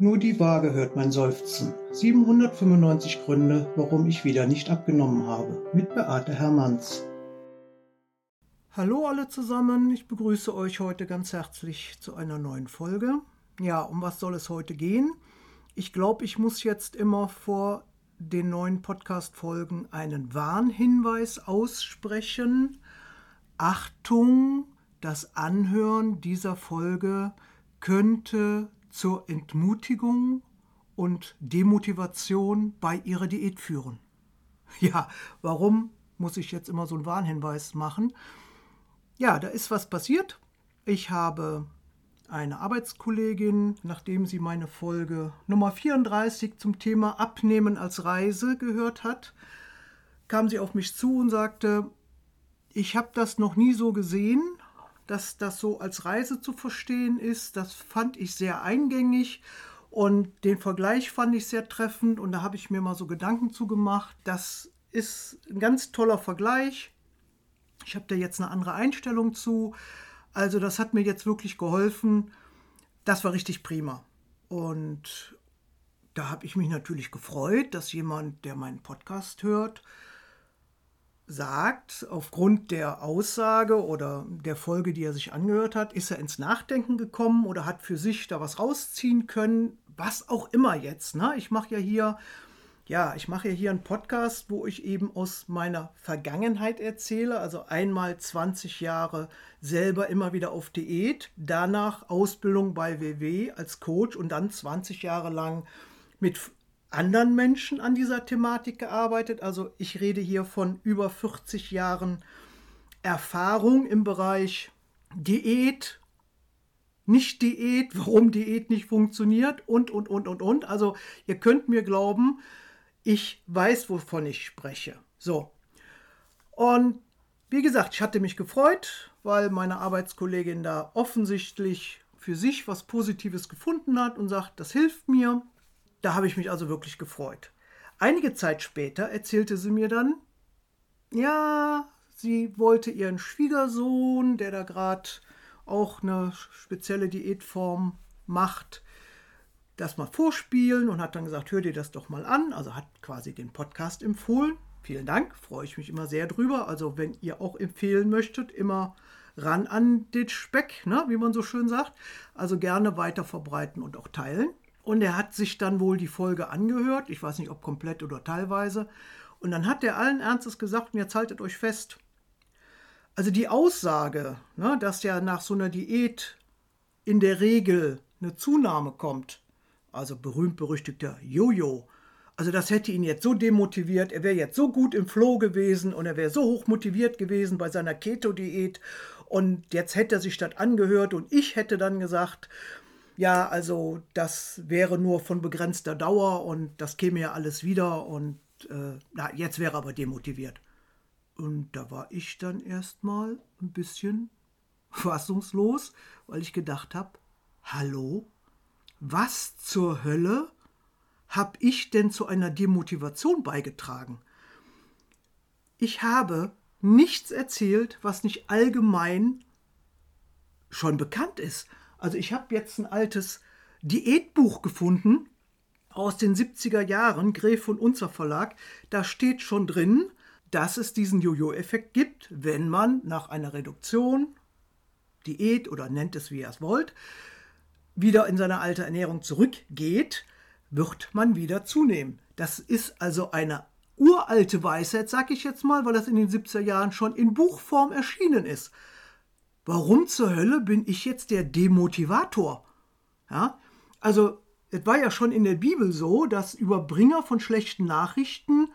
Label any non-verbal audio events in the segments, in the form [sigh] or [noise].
Nur die Waage hört mein Seufzen. 795 Gründe, warum ich wieder nicht abgenommen habe. Mit Beate Hermanns. Hallo alle zusammen, ich begrüße euch heute ganz herzlich zu einer neuen Folge. Ja, um was soll es heute gehen? Ich glaube, ich muss jetzt immer vor den neuen Podcast-Folgen einen Warnhinweis aussprechen. Achtung, das Anhören dieser Folge könnte zur Entmutigung und Demotivation bei ihrer Diät führen. [laughs] Ja, warum muss ich jetzt immer so einen Warnhinweis machen? Ja, da ist was passiert. Ich habe eine Arbeitskollegin, nachdem sie meine Folge Nummer 34 zum Thema Abnehmen als Reise gehört hat, kam sie auf mich zu und sagte, ich habe das noch nie so gesehen, dass das so als Reise zu verstehen ist. Das fand ich sehr eingängig und den Vergleich fand ich sehr treffend und da habe ich mir mal so Gedanken zu gemacht. Das ist ein ganz toller Vergleich. Ich habe da jetzt eine andere Einstellung zu. Also das hat mir jetzt wirklich geholfen. Das war richtig prima. Und da habe ich mich natürlich gefreut, dass jemand, der meinen Podcast hört, sagt, aufgrund der Aussage oder der Folge, die er sich angehört hat, ist er ins Nachdenken gekommen oder hat für sich da was rausziehen können, was auch immer jetzt. Ne? Ich mache ja hier, ja, ich mache ja hier einen Podcast, wo ich eben aus meiner Vergangenheit erzähle, also einmal 20 Jahre selber immer wieder auf Diät, danach Ausbildung bei WW als Coach und dann 20 Jahre lang mit anderen Menschen an dieser Thematik gearbeitet. Also ich rede hier von über 40 Jahren Erfahrung im Bereich Diät, nicht Diät, warum Diät nicht funktioniert und, und, und, und, und. Also ihr könnt mir glauben, ich weiß, wovon ich spreche. So. Und wie gesagt, ich hatte mich gefreut, weil meine Arbeitskollegin da offensichtlich für sich was Positives gefunden hat und sagt, das hilft mir. Da habe ich mich also wirklich gefreut. Einige Zeit später erzählte sie mir dann, ja, sie wollte ihren Schwiegersohn, der da gerade auch eine spezielle Diätform macht, das mal vorspielen und hat dann gesagt, hör dir das doch mal an. Also hat quasi den Podcast empfohlen. Vielen Dank, freue ich mich immer sehr drüber. Also wenn ihr auch empfehlen möchtet, immer ran an den Speck, ne, wie man so schön sagt. Also gerne weiter verbreiten und auch teilen. Und er hat sich dann wohl die Folge angehört, ich weiß nicht, ob komplett oder teilweise. Und dann hat er allen Ernstes gesagt, und jetzt haltet euch fest. Also die Aussage, ne, dass ja nach so einer Diät in der Regel eine Zunahme kommt, also berühmt-berüchtigter Jojo, also das hätte ihn jetzt so demotiviert, er wäre jetzt so gut im Flow gewesen und er wäre so hoch motiviert gewesen bei seiner Keto-Diät und jetzt hätte er sich das angehört und ich hätte dann gesagt, ja, also das wäre nur von begrenzter Dauer und das käme ja alles wieder und äh, na, jetzt wäre aber demotiviert. Und da war ich dann erstmal ein bisschen [laughs] fassungslos, weil ich gedacht habe, hallo, was zur Hölle habe ich denn zu einer Demotivation beigetragen? Ich habe nichts erzählt, was nicht allgemein schon bekannt ist. Also ich habe jetzt ein altes Diätbuch gefunden aus den 70er Jahren, Gräf und Unzer Verlag. Da steht schon drin, dass es diesen Jojo-Effekt gibt, wenn man nach einer Reduktion, Diät oder nennt es wie ihr es wollt, wieder in seine alte Ernährung zurückgeht, wird man wieder zunehmen. Das ist also eine uralte Weisheit, sag ich jetzt mal, weil das in den 70er Jahren schon in Buchform erschienen ist. Warum zur Hölle bin ich jetzt der Demotivator? Ja, also es war ja schon in der Bibel so, dass Überbringer von schlechten Nachrichten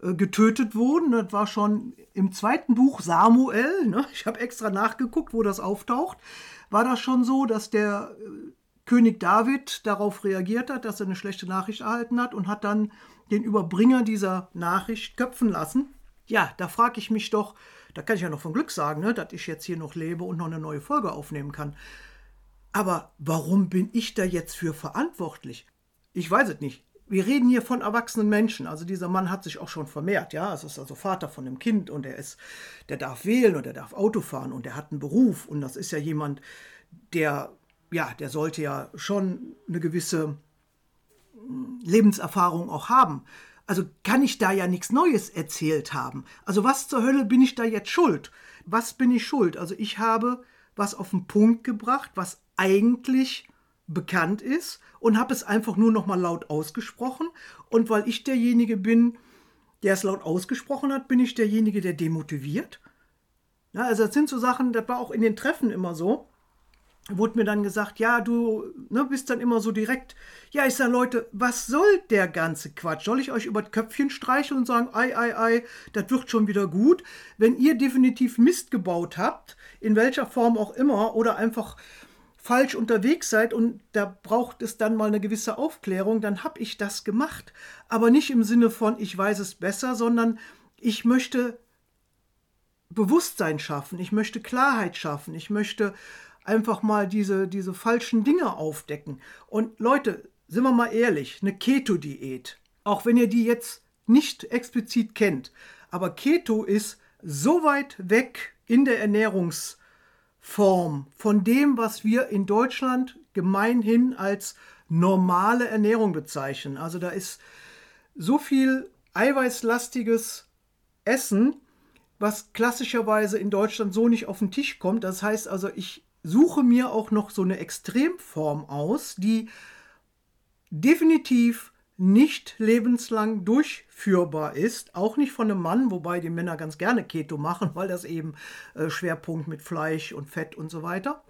äh, getötet wurden. Das war schon im zweiten Buch Samuel. Ne? [laughs] Ich habe extra nachgeguckt, wo das auftaucht. War das schon so, dass der äh, König David darauf reagiert hat, dass er eine schlechte Nachricht erhalten hat und hat dann den Überbringer dieser Nachricht köpfen lassen. Ja, da frage ich mich doch, da kann ich ja noch von Glück sagen, ne, dass ich jetzt hier noch lebe und noch eine neue Folge aufnehmen kann. Aber warum bin ich da jetzt für verantwortlich? Ich weiß es nicht. Wir reden hier von erwachsenen Menschen. Also dieser Mann hat sich auch schon vermehrt, ja. Es ist also Vater von einem Kind und er ist, der darf wählen und er darf Auto fahren und er hat einen Beruf und das ist ja jemand, der, ja, der sollte ja schon eine gewisse Lebenserfahrung auch haben. Also kann ich da ja nichts Neues erzählt haben. Also was zur Hölle bin ich da jetzt schuld? Was bin ich schuld? Also ich habe was auf den Punkt gebracht, was eigentlich bekannt ist und habe es einfach nur noch mal laut ausgesprochen. Und weil ich derjenige bin, der es laut ausgesprochen hat, bin ich derjenige, der demotiviert. Ja, also das sind so Sachen, das war auch in den Treffen immer so. Wurde mir dann gesagt, ja, du ne, bist dann immer so direkt. Ja, ich sage, Leute, was soll der ganze Quatsch? Soll ich euch über das Köpfchen streicheln und sagen, ei, ei, ei, das wird schon wieder gut? Wenn ihr definitiv Mist gebaut habt, in welcher Form auch immer, oder einfach falsch unterwegs seid und da braucht es dann mal eine gewisse Aufklärung, dann habe ich das gemacht. Aber nicht im Sinne von, ich weiß es besser, sondern ich möchte Bewusstsein schaffen, ich möchte Klarheit schaffen, ich möchte einfach mal diese, diese falschen Dinge aufdecken. Und Leute, sind wir mal ehrlich, eine Keto-Diät, auch wenn ihr die jetzt nicht explizit kennt, aber Keto ist so weit weg in der Ernährungs- Form von dem, was wir in Deutschland gemeinhin als normale Ernährung bezeichnen. Also da ist so viel eiweißlastiges Essen, was klassischerweise in Deutschland so nicht auf den Tisch kommt. Das heißt also, ich suche mir auch noch so eine Extremform aus, die definitiv nicht lebenslang durchführbar ist, auch nicht von einem Mann, wobei die Männer ganz gerne Keto machen, weil das eben äh, Schwerpunkt mit Fleisch und Fett und so weiter.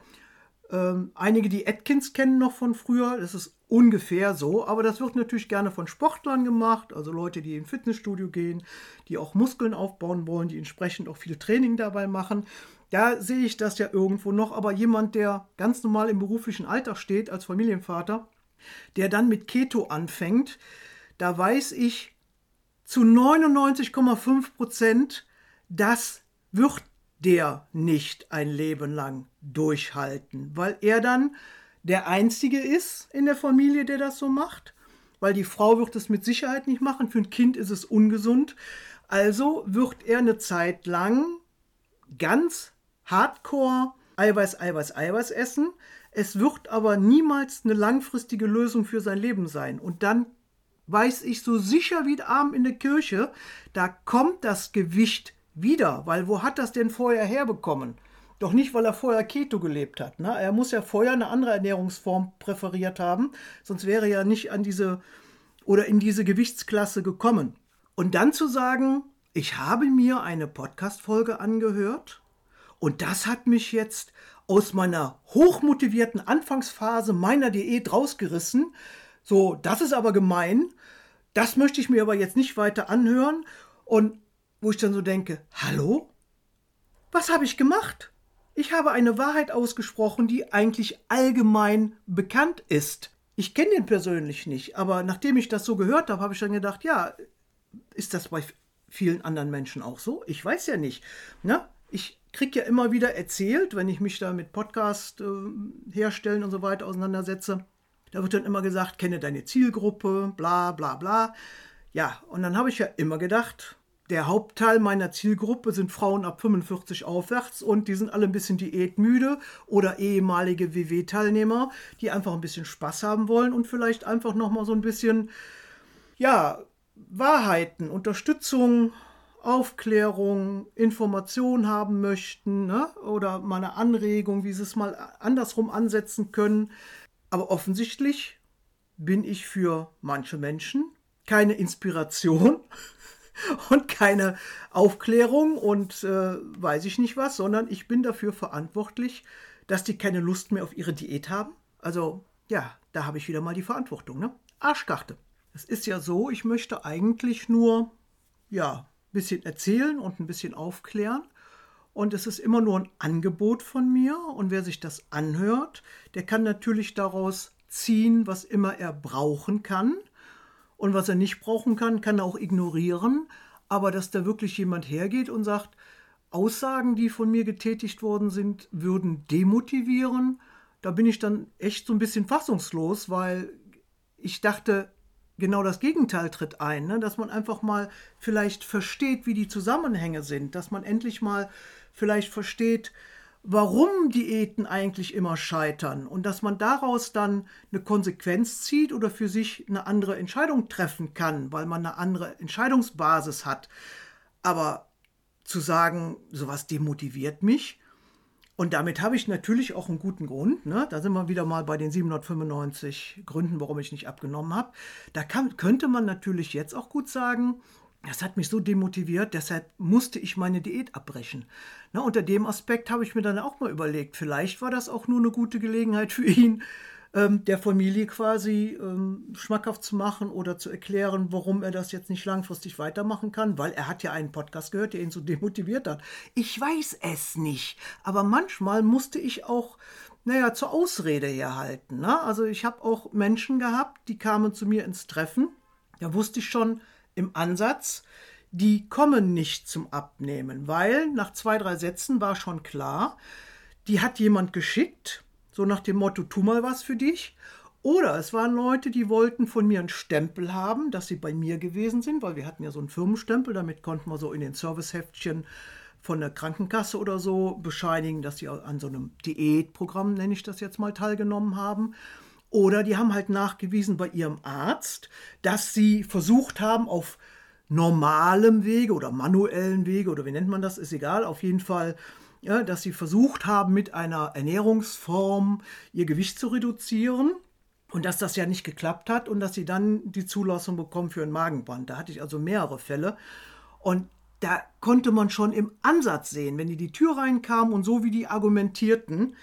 Ähm, einige, die Atkins kennen noch von früher, das ist ungefähr so, aber das wird natürlich gerne von Sportlern gemacht, also Leute, die ins Fitnessstudio gehen, die auch Muskeln aufbauen wollen, die entsprechend auch viel Training dabei machen. Da sehe ich das ja irgendwo noch, aber jemand, der ganz normal im beruflichen Alltag steht als Familienvater, der dann mit Keto anfängt, da weiß ich zu 99,5 Prozent, das wird der nicht ein Leben lang durchhalten, weil er dann der Einzige ist in der Familie, der das so macht, weil die Frau wird es mit Sicherheit nicht machen, für ein Kind ist es ungesund. Also wird er eine Zeit lang ganz hardcore Eiweiß, Eiweiß, Eiweiß essen, es wird aber niemals eine langfristige Lösung für sein Leben sein. Und dann weiß ich so sicher wie der Arm in der Kirche, da kommt das Gewicht wieder. Weil wo hat das denn vorher herbekommen? Doch nicht, weil er vorher Keto gelebt hat. Ne? Er muss ja vorher eine andere Ernährungsform präferiert haben, sonst wäre er ja nicht an diese oder in diese Gewichtsklasse gekommen. Und dann zu sagen, ich habe mir eine Podcast-Folge angehört und das hat mich jetzt aus meiner hochmotivierten Anfangsphase meiner Diät rausgerissen. So, das ist aber gemein. Das möchte ich mir aber jetzt nicht weiter anhören. Und wo ich dann so denke, hallo? Was habe ich gemacht? Ich habe eine Wahrheit ausgesprochen, die eigentlich allgemein bekannt ist. Ich kenne den persönlich nicht, aber nachdem ich das so gehört habe, habe ich dann gedacht, ja, ist das bei vielen anderen Menschen auch so? Ich weiß ja nicht. Ne? Ich kriege ja immer wieder erzählt, wenn ich mich da mit Podcast äh, herstellen und so weiter auseinandersetze, da wird dann immer gesagt, kenne deine Zielgruppe, bla bla bla. Ja, und dann habe ich ja immer gedacht, der Hauptteil meiner Zielgruppe sind Frauen ab 45 aufwärts und die sind alle ein bisschen diätmüde oder ehemalige WW-Teilnehmer, die einfach ein bisschen Spaß haben wollen und vielleicht einfach nochmal so ein bisschen, ja, Wahrheiten, Unterstützung, Aufklärung, Information haben möchten ne? oder mal eine Anregung, wie sie es mal andersrum ansetzen können. Aber offensichtlich bin ich für manche Menschen keine Inspiration [laughs] und keine Aufklärung und äh, weiß ich nicht was, sondern ich bin dafür verantwortlich, dass die keine Lust mehr auf ihre Diät haben. Also ja, da habe ich wieder mal die Verantwortung. Ne? Arschkarte. Es ist ja so, ich möchte eigentlich nur, ja, bisschen erzählen und ein bisschen aufklären. Und es ist immer nur ein Angebot von mir. Und wer sich das anhört, der kann natürlich daraus ziehen, was immer er brauchen kann. Und was er nicht brauchen kann, kann er auch ignorieren. Aber dass da wirklich jemand hergeht und sagt, Aussagen, die von mir getätigt worden sind, würden demotivieren, da bin ich dann echt so ein bisschen fassungslos, weil ich dachte, genau das Gegenteil tritt ein, ne? dass man einfach mal vielleicht versteht, wie die Zusammenhänge sind, dass man endlich mal vielleicht versteht, warum Diäten eigentlich immer scheitern und dass man daraus dann eine Konsequenz zieht oder für sich eine andere Entscheidung treffen kann, weil man eine andere Entscheidungsbasis hat. Aber zu sagen, sowas demotiviert mich, und damit habe ich natürlich auch einen guten Grund. Ne? Da sind wir wieder mal bei den 795 Gründen, warum ich nicht abgenommen habe. Da kann, könnte man natürlich jetzt auch gut sagen, das hat mich so demotiviert, deshalb musste ich meine Diät abbrechen. Na, unter dem Aspekt habe ich mir dann auch mal überlegt, vielleicht war das auch nur eine gute Gelegenheit für ihn, ähm, der Familie quasi ähm, schmackhaft zu machen oder zu erklären, warum er das jetzt nicht langfristig weitermachen kann, weil er hat ja einen Podcast gehört, der ihn so demotiviert hat. Ich weiß es nicht, aber manchmal musste ich auch naja, zur Ausrede herhalten. Ne? Also ich habe auch Menschen gehabt, die kamen zu mir ins Treffen. Da wusste ich schon, im Ansatz, die kommen nicht zum Abnehmen, weil nach zwei, drei Sätzen war schon klar, die hat jemand geschickt, so nach dem Motto, tu mal was für dich. Oder es waren Leute, die wollten von mir einen Stempel haben, dass sie bei mir gewesen sind, weil wir hatten ja so einen Firmenstempel, damit konnten wir so in den Serviceheftchen von der Krankenkasse oder so bescheinigen, dass sie an so einem Diätprogramm, nenne ich das jetzt mal, teilgenommen haben. Oder die haben halt nachgewiesen bei ihrem Arzt, dass sie versucht haben, auf normalem Wege oder manuellen Wege oder wie nennt man das, ist egal, auf jeden Fall, ja, dass sie versucht haben, mit einer Ernährungsform ihr Gewicht zu reduzieren und dass das ja nicht geklappt hat und dass sie dann die Zulassung bekommen für ein Magenband. Da hatte ich also mehrere Fälle und da konnte man schon im Ansatz sehen, wenn die die Tür reinkamen und so wie die argumentierten,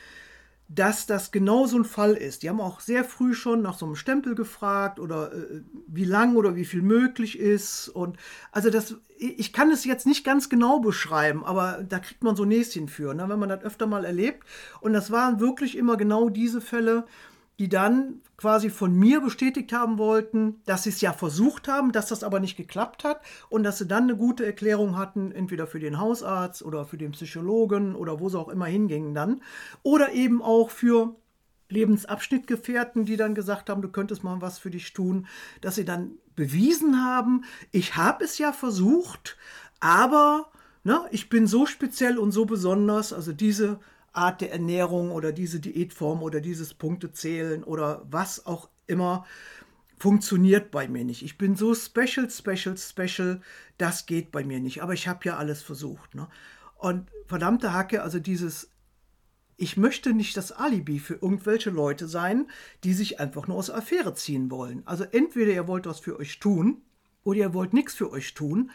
dass das genau so ein Fall ist. Die haben auch sehr früh schon nach so einem Stempel gefragt oder äh, wie lang oder wie viel möglich ist. Und also das, ich kann es jetzt nicht ganz genau beschreiben, aber da kriegt man so Näschen für, ne, wenn man das öfter mal erlebt. Und das waren wirklich immer genau diese Fälle, die dann quasi von mir bestätigt haben wollten, dass sie es ja versucht haben, dass das aber nicht geklappt hat und dass sie dann eine gute Erklärung hatten, entweder für den Hausarzt oder für den Psychologen oder wo sie auch immer hingingen dann. Oder eben auch für Lebensabschnittgefährten, die dann gesagt haben, du könntest mal was für dich tun, dass sie dann bewiesen haben, ich habe es ja versucht, aber ne, ich bin so speziell und so besonders, also diese Art der Ernährung oder diese Diätform oder dieses Punktezählen oder was auch immer funktioniert bei mir nicht. Ich bin so special, special, special, das geht bei mir nicht. Aber ich habe ja alles versucht. Ne? Und verdammte Hacke, also dieses, ich möchte nicht das Alibi für irgendwelche Leute sein, die sich einfach nur aus Affäre ziehen wollen. Also entweder ihr wollt was für euch tun oder ihr wollt nichts für euch tun,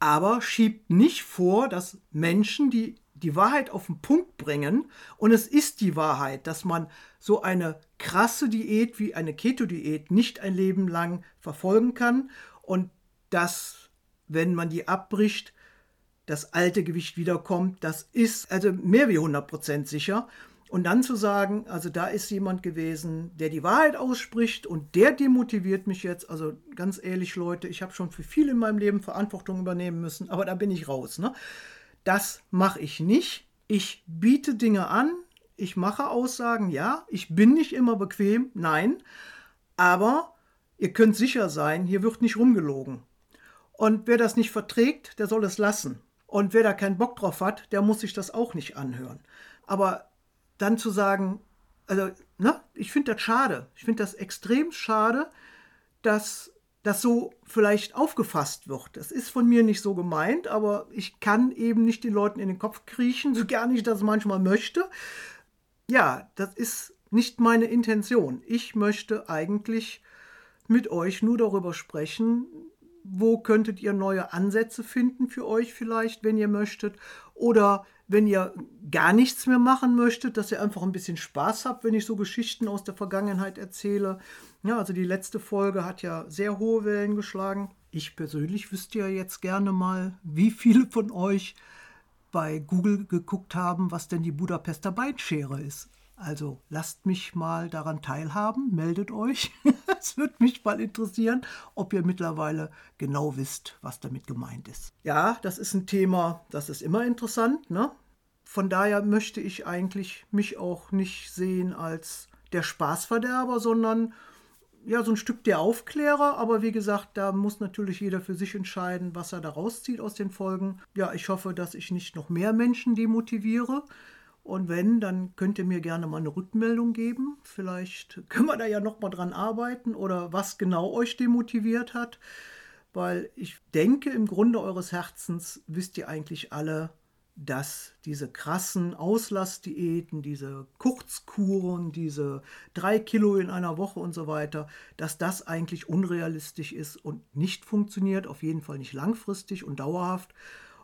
aber schiebt nicht vor, dass Menschen, die die Wahrheit auf den Punkt bringen. Und es ist die Wahrheit, dass man so eine krasse Diät wie eine Keto-Diät nicht ein Leben lang verfolgen kann und dass, wenn man die abbricht, das alte Gewicht wiederkommt. Das ist also mehr wie 100% sicher. Und dann zu sagen, also da ist jemand gewesen, der die Wahrheit ausspricht und der demotiviert mich jetzt. Also ganz ehrlich, Leute, ich habe schon für viel in meinem Leben Verantwortung übernehmen müssen, aber da bin ich raus. Ne? Das mache ich nicht. Ich biete Dinge an, ich mache Aussagen, ja. Ich bin nicht immer bequem, nein. Aber ihr könnt sicher sein, hier wird nicht rumgelogen. Und wer das nicht verträgt, der soll es lassen. Und wer da keinen Bock drauf hat, der muss sich das auch nicht anhören. Aber dann zu sagen, also, ne, ich finde das schade. Ich finde das extrem schade, dass das so vielleicht aufgefasst wird. Das ist von mir nicht so gemeint, aber ich kann eben nicht den Leuten in den Kopf kriechen, so gerne ich das manchmal möchte. Ja, das ist nicht meine Intention. Ich möchte eigentlich mit euch nur darüber sprechen, wo könntet ihr neue Ansätze finden für euch vielleicht, wenn ihr möchtet, oder wenn ihr gar nichts mehr machen möchtet, dass ihr einfach ein bisschen Spaß habt, wenn ich so Geschichten aus der Vergangenheit erzähle. Ja, also die letzte Folge hat ja sehr hohe Wellen geschlagen. Ich persönlich wüsste ja jetzt gerne mal, wie viele von euch bei Google geguckt haben, was denn die Budapester Beinschere ist. Also lasst mich mal daran teilhaben, meldet euch. [laughs] es würde mich mal interessieren, ob ihr mittlerweile genau wisst, was damit gemeint ist. Ja, das ist ein Thema, das ist immer interessant. Ne? Von daher möchte ich eigentlich mich auch nicht sehen als der Spaßverderber, sondern ja, so ein Stück der Aufklärer, aber wie gesagt, da muss natürlich jeder für sich entscheiden, was er da rauszieht aus den Folgen. Ja, ich hoffe, dass ich nicht noch mehr Menschen demotiviere Und wenn, dann könnt ihr mir gerne mal eine Rückmeldung geben. Vielleicht [laughs] können wir da ja noch mal dran arbeiten oder was genau euch demotiviert hat. Weil ich denke, im Grunde eures Herzens wisst ihr eigentlich alle, dass diese krassen Auslassdiäten, diese Kurzkuren, diese drei Kilo in einer Woche und so weiter, dass das eigentlich unrealistisch ist und nicht funktioniert, auf jeden Fall nicht langfristig und dauerhaft.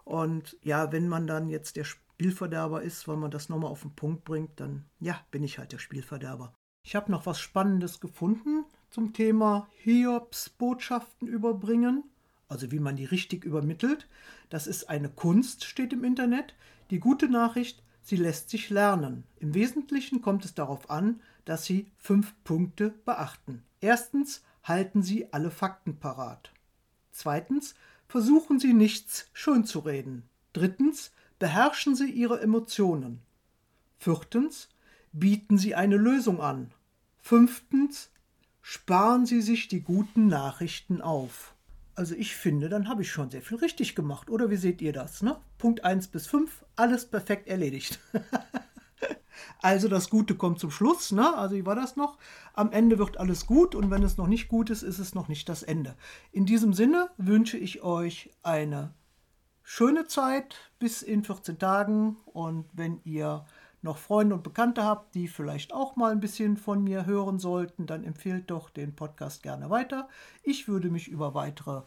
Und ja, wenn man dann jetzt der Spielverderber ist, weil man das nochmal auf den Punkt bringt, dann ja, bin ich halt der Spielverderber. Ich habe noch was Spannendes gefunden zum Thema Hiobs-Botschaften überbringen also wie man die richtig übermittelt. Das ist eine Kunst, steht im Internet. Die gute Nachricht, sie lässt sich lernen. Im Wesentlichen kommt es darauf an, dass Sie fünf Punkte beachten. Erstens, halten Sie alle Fakten parat. Zweitens, versuchen Sie nichts schönzureden. Drittens, beherrschen Sie Ihre Emotionen. Viertens, bieten Sie eine Lösung an. Fünftens, sparen Sie sich die guten Nachrichten auf. Also ich finde, dann habe ich schon sehr viel richtig gemacht. Oder wie seht ihr das? Ne? Punkt 1 bis 5, alles perfekt erledigt. [laughs] also das Gute kommt zum Schluss. Ne? Also wie war das noch? Am Ende wird alles gut und wenn es noch nicht gut ist, ist es noch nicht das Ende. In diesem Sinne wünsche ich euch eine schöne Zeit bis in 14 Tagen und wenn ihr noch Freunde und Bekannte habt, die vielleicht auch mal ein bisschen von mir hören sollten, dann empfehlt doch den Podcast gerne weiter. Ich würde mich über weitere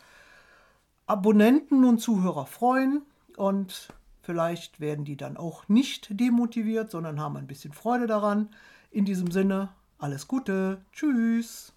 Abonnenten und Zuhörer freuen und vielleicht werden die dann auch nicht demotiviert, sondern haben ein bisschen Freude daran. In diesem Sinne, alles Gute, tschüss.